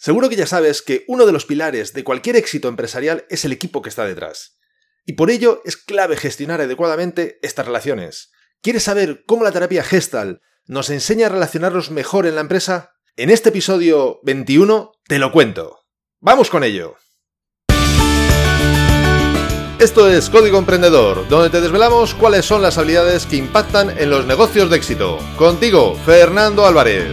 Seguro que ya sabes que uno de los pilares de cualquier éxito empresarial es el equipo que está detrás. Y por ello es clave gestionar adecuadamente estas relaciones. ¿Quieres saber cómo la terapia Gestal nos enseña a relacionarnos mejor en la empresa? En este episodio 21 te lo cuento. ¡Vamos con ello! Esto es Código Emprendedor, donde te desvelamos cuáles son las habilidades que impactan en los negocios de éxito. Contigo, Fernando Álvarez.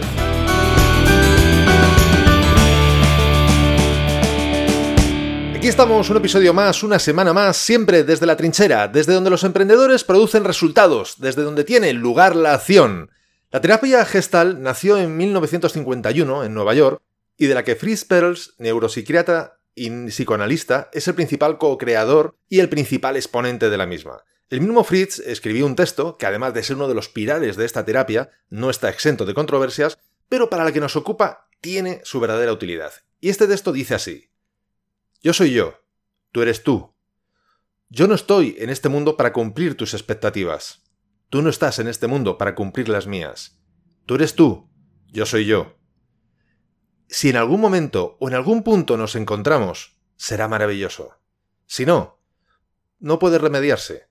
Aquí estamos, un episodio más, una semana más, siempre desde la trinchera, desde donde los emprendedores producen resultados, desde donde tiene lugar la acción. La terapia gestal nació en 1951 en Nueva York y de la que Fritz Perls, neuropsiquiatra y psicoanalista, es el principal co-creador y el principal exponente de la misma. El mismo Fritz escribió un texto que, además de ser uno de los pilares de esta terapia, no está exento de controversias, pero para la que nos ocupa tiene su verdadera utilidad. Y este texto dice así. Yo soy yo, tú eres tú. Yo no estoy en este mundo para cumplir tus expectativas. Tú no estás en este mundo para cumplir las mías. Tú eres tú, yo soy yo. Si en algún momento o en algún punto nos encontramos, será maravilloso. Si no, no puede remediarse.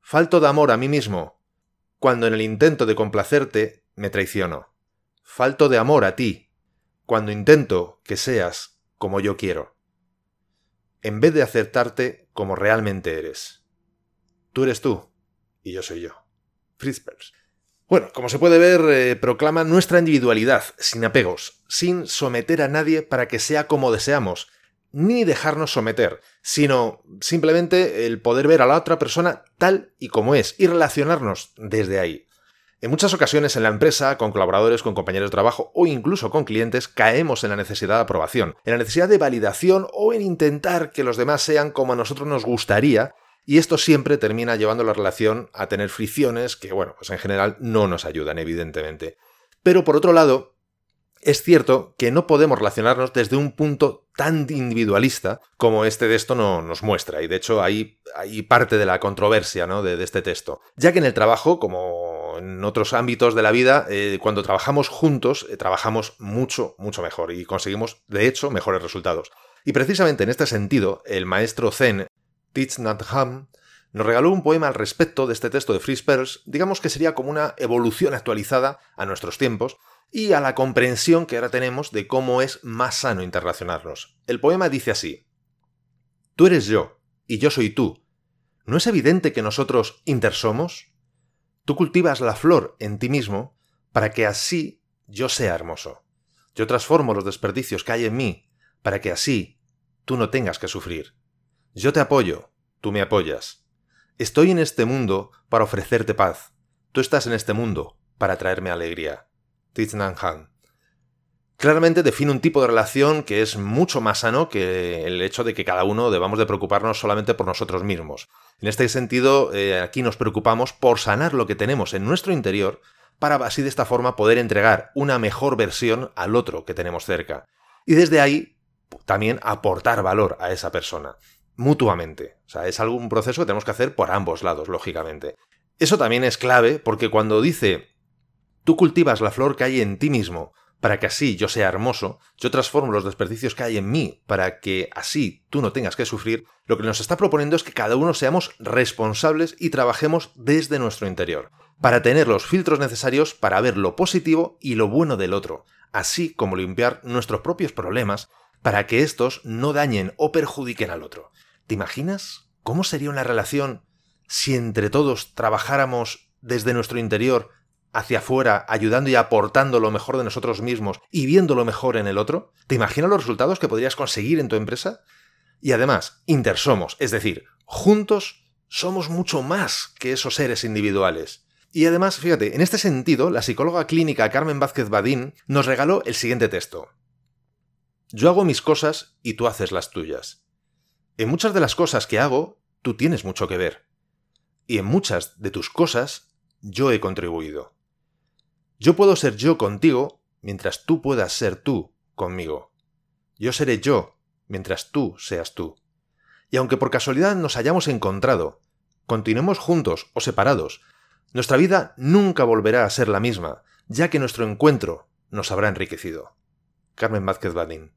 Falto de amor a mí mismo, cuando en el intento de complacerte me traiciono. Falto de amor a ti, cuando intento que seas como yo quiero. En vez de aceptarte como realmente eres. Tú eres tú y yo soy yo. Fritz bueno, como se puede ver, eh, proclama nuestra individualidad, sin apegos, sin someter a nadie para que sea como deseamos, ni dejarnos someter, sino simplemente el poder ver a la otra persona tal y como es y relacionarnos desde ahí. En muchas ocasiones en la empresa, con colaboradores, con compañeros de trabajo o incluso con clientes, caemos en la necesidad de aprobación, en la necesidad de validación o en intentar que los demás sean como a nosotros nos gustaría y esto siempre termina llevando la relación a tener fricciones que, bueno, pues en general no nos ayudan, evidentemente. Pero por otro lado, es cierto que no podemos relacionarnos desde un punto tan individualista como este texto no, nos muestra, y de hecho hay, hay parte de la controversia ¿no? de, este texto, ya que en el trabajo, como en otros ámbitos de la vida, eh, cuando trabajamos juntos, eh, trabajamos mucho, mucho mejor y conseguimos, de hecho, mejores resultados. Y precisamente en este sentido, el maestro Zen Thich Nhat Hanh, nos regaló un poema al respecto de este texto de Perls, digamos que sería como una evolución actualizada a nuestros tiempos y a la comprensión que ahora tenemos de cómo es más sano interrelacionarnos. El poema dice así: Tú eres yo, y yo soy tú. ¿No es evidente que nosotros intersomos? Tú cultivas la flor en ti mismo para que así yo sea hermoso. Yo transformo los desperdicios que hay en mí para que así tú no tengas que sufrir. Yo te apoyo, tú me apoyas. Estoy en este mundo para ofrecerte paz. Tú estás en este mundo para traerme alegría. Thich Han. Claramente define un tipo de relación que es mucho más sano que el hecho de que cada uno debamos de preocuparnos solamente por nosotros mismos. En este sentido, eh, aquí nos preocupamos por sanar lo que tenemos en nuestro interior para así de esta forma poder entregar una mejor versión al otro que tenemos cerca. Y desde ahí también aportar valor a esa persona mutuamente. O sea, es algún proceso que tenemos que hacer por ambos lados, lógicamente. Eso también es clave porque cuando dice tú cultivas la flor que hay en ti mismo para que así yo sea hermoso, yo transformo los desperdicios que hay en mí para que así tú no tengas que sufrir, lo que nos está proponiendo es que cada uno seamos responsables y trabajemos desde nuestro interior, para tener los filtros necesarios para ver lo positivo y lo bueno del otro, así como limpiar nuestros propios problemas para que estos no dañen o perjudiquen al otro. ¿Te imaginas cómo sería una relación si entre todos trabajáramos desde nuestro interior hacia afuera, ayudando y aportando lo mejor de nosotros mismos y viendo lo mejor en el otro? ¿Te imaginas los resultados que podrías conseguir en tu empresa? Y además, intersomos, es decir, juntos somos mucho más que esos seres individuales. Y además, fíjate, en este sentido, la psicóloga clínica Carmen Vázquez Badín nos regaló el siguiente texto. Yo hago mis cosas y tú haces las tuyas. En muchas de las cosas que hago, tú tienes mucho que ver. Y en muchas de tus cosas, yo he contribuido. Yo puedo ser yo contigo mientras tú puedas ser tú conmigo. Yo seré yo mientras tú seas tú. Y aunque por casualidad nos hayamos encontrado, continuemos juntos o separados, nuestra vida nunca volverá a ser la misma, ya que nuestro encuentro nos habrá enriquecido. Carmen Vázquez Badín.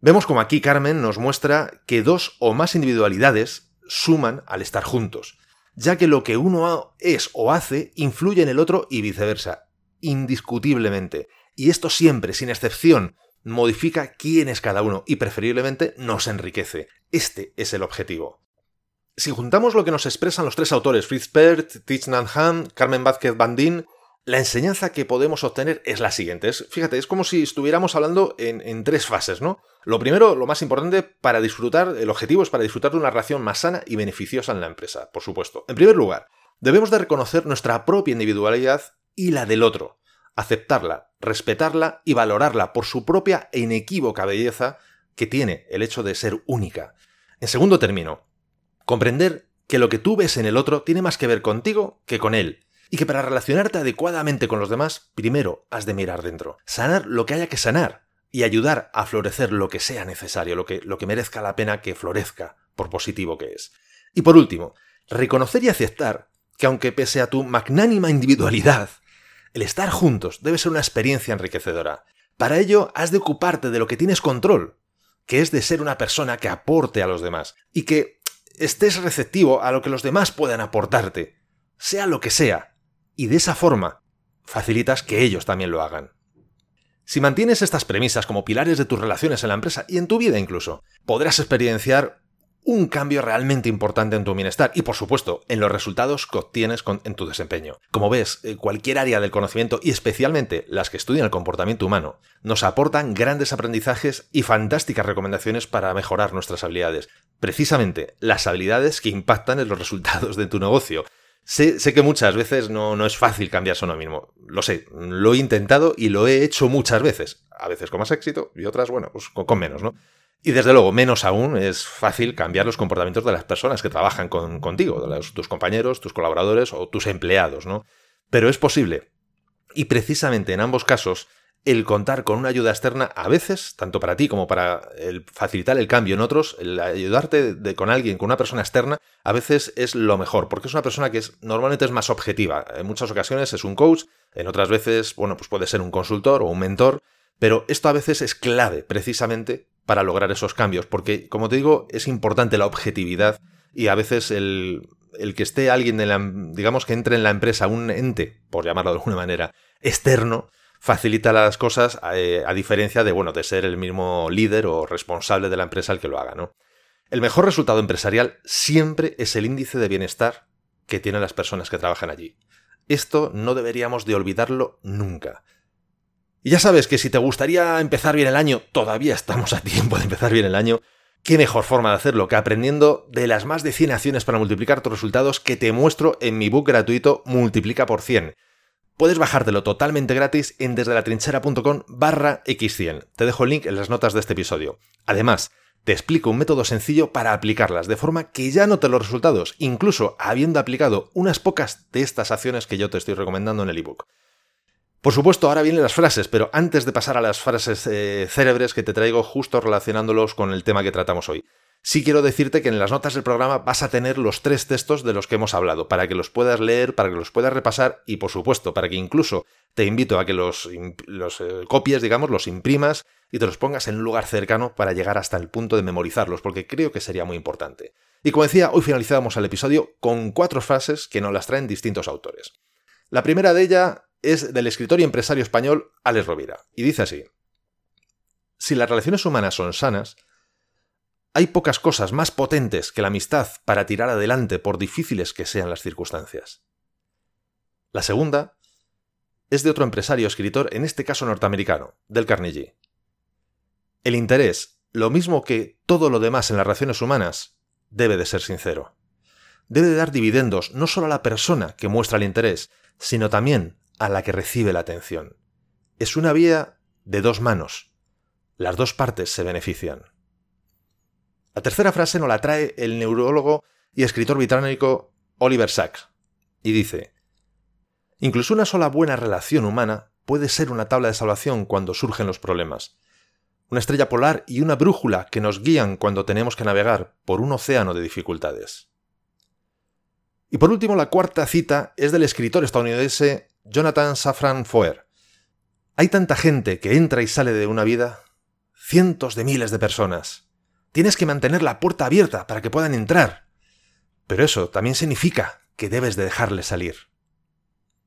Vemos como aquí Carmen nos muestra que dos o más individualidades suman al estar juntos, ya que lo que uno es o hace influye en el otro y viceversa, indiscutiblemente. Y esto siempre, sin excepción, modifica quién es cada uno y preferiblemente nos enriquece. Este es el objetivo. Si juntamos lo que nos expresan los tres autores, Fritz Perth, Thich Nhat Hanh, Carmen Vázquez Bandín, la enseñanza que podemos obtener es la siguiente. fíjate, es como si estuviéramos hablando en, en, tres fases, ¿no? Lo primero, lo más importante para disfrutar, el objetivo es para disfrutar de una relación más sana y beneficiosa en la empresa, por supuesto. En primer lugar, debemos de reconocer nuestra propia individualidad y la del otro, aceptarla, respetarla y valorarla por su propia e inequívoca belleza que tiene el hecho de ser única. En segundo término, comprender que lo que tú ves en el otro tiene más que ver contigo que con él, y que para relacionarte adecuadamente con los demás, primero has de mirar dentro, sanar lo que haya que sanar y ayudar a florecer lo que sea necesario, lo que, lo que merezca la pena que florezca, por positivo que es. Y por último, reconocer y aceptar que aunque pese a tu magnánima individualidad, el estar juntos debe ser una experiencia enriquecedora. Para ello has de ocuparte de lo que tienes control, que es de ser una persona que aporte a los demás y que estés receptivo a lo que los demás puedan aportarte, sea lo que sea, y de esa forma facilitas que ellos también lo hagan. Si mantienes estas premisas como pilares de tus relaciones en la empresa y en tu vida incluso, podrás experienciar un cambio realmente importante en tu bienestar y por supuesto en los resultados que obtienes en tu desempeño. Como ves, eh, cualquier área del conocimiento y especialmente las que estudian el comportamiento humano nos aportan grandes aprendizajes y fantásticas recomendaciones para mejorar nuestras habilidades. Precisamente las habilidades que impactan en los resultados de tu negocio Sé, que muchas veces no, no, es fácil cambiarse uno mismo. Lo sé, lo he intentado y lo he hecho muchas veces. A veces con más éxito y otras, bueno, pues con, menos, ¿no? Y desde luego, menos aún es fácil cambiar los comportamientos de las personas que trabajan contigo, de tus compañeros, tus colaboradores o tus empleados, ¿no? Pero es posible. Y precisamente en ambos casos, el contar con una ayuda externa, a veces, tanto para ti como para facilitar el cambio en otros, el ayudarte con alguien, con una persona externa, a veces es lo mejor, porque es una persona que es, normalmente es más objetiva. En muchas ocasiones es un coach, en otras veces, bueno, pues puede ser un consultor o un mentor, pero esto a veces es clave precisamente para lograr esos cambios, porque, como te digo, es importante la objetividad y a veces el, el que esté alguien, en la, digamos que entre en la empresa, un ente, por llamarlo de alguna manera, externo, facilita las cosas eh, a, diferencia de, bueno, de ser el mismo líder o responsable de la empresa el que lo haga, ¿no? El mejor resultado empresarial siempre es el índice de bienestar que tienen las personas que trabajan allí. Esto no deberíamos de olvidarlo nunca. Y ya sabes que si te gustaría empezar bien el año, todavía estamos a tiempo de empezar bien el año, qué mejor forma de hacerlo que aprendiendo de las más de 100 acciones para multiplicar tus resultados que te muestro en mi book gratuito Multiplica por 100 Puedes bajártelo totalmente gratis en desdelatrinchera.com barra x100. Te dejo el link en las notas de este episodio. Además, te explico un método sencillo para aplicarlas, de forma que ya notes los resultados, incluso habiendo aplicado unas pocas de estas acciones que yo te estoy recomendando en el ebook. Por supuesto, ahora vienen las frases, pero antes de pasar a las frases eh, célebres que te traigo justo relacionándolos con el tema que tratamos hoy. Sí quiero decirte que en las notas del programa vas a tener los tres textos de los que hemos hablado, para que los puedas leer, para que los puedas repasar y, por supuesto, para que incluso te invito a que los, eh, copies, digamos, los imprimas y te los pongas en un lugar cercano para llegar hasta el punto de memorizarlos, porque creo que sería muy importante. Y como decía, hoy finalizamos el episodio con cuatro frases que nos las traen distintos autores. La primera de ellas es del escritor y empresario español Alex Rovira, y dice así. Si las relaciones humanas son sanas, hay pocas cosas más potentes que la amistad para tirar adelante por difíciles que sean las circunstancias. La segunda es de otro empresario escritor, en este caso norteamericano, del Carnegie. El interés, lo mismo que todo lo demás en las relaciones humanas, debe de ser sincero. Debe de dar dividendos no solo a la persona que muestra el interés, sino también a la que recibe la atención. Es una vía de dos manos. Las dos partes se benefician. La tercera frase nos la trae el neurólogo y escritor británico Oliver Sacks, y dice, Incluso una sola buena relación humana puede ser una tabla de salvación cuando surgen los problemas, una estrella polar y una brújula que nos guían cuando tenemos que navegar por un océano de dificultades. Y por último, la cuarta cita es del escritor estadounidense Jonathan Safran Foer. Hay tanta gente que entra y sale de una vida cientos de miles de personas. Tienes que mantener la puerta abierta para que puedan entrar. Pero eso también significa que debes de dejarles salir.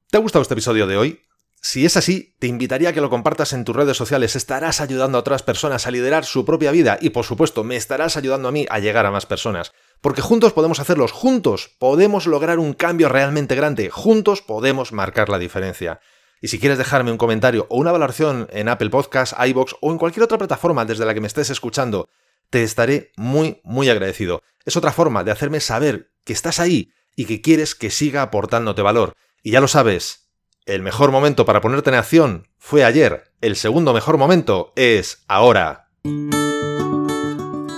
¿Te ha gustado este episodio de hoy? Si es así, te invitaría a que lo compartas en tus redes sociales. Estarás ayudando a otras personas a liderar su propia vida y, por supuesto, me estarás ayudando a mí a llegar a más personas. Porque juntos podemos hacerlos, juntos podemos lograr un cambio realmente grande, juntos podemos marcar la diferencia. Y si quieres dejarme un comentario o una valoración en Apple Podcasts, iBox o en cualquier otra plataforma desde la que me estés escuchando, te estaré muy, muy agradecido. Es otra forma de hacerme saber que estás ahí y que quieres que siga aportándote valor. Y ya lo sabes, el mejor momento para ponerte en acción fue ayer, el segundo mejor momento es ahora.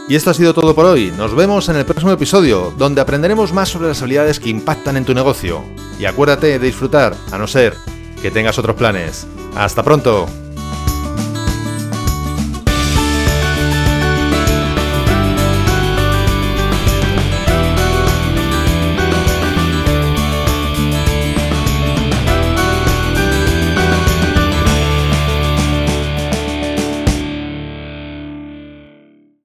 Y esto ha sido todo por hoy, nos vemos en el próximo episodio, donde aprenderemos más sobre las habilidades que impactan en tu negocio. Y acuérdate de disfrutar, a no ser que tengas otros planes. ¡Hasta pronto!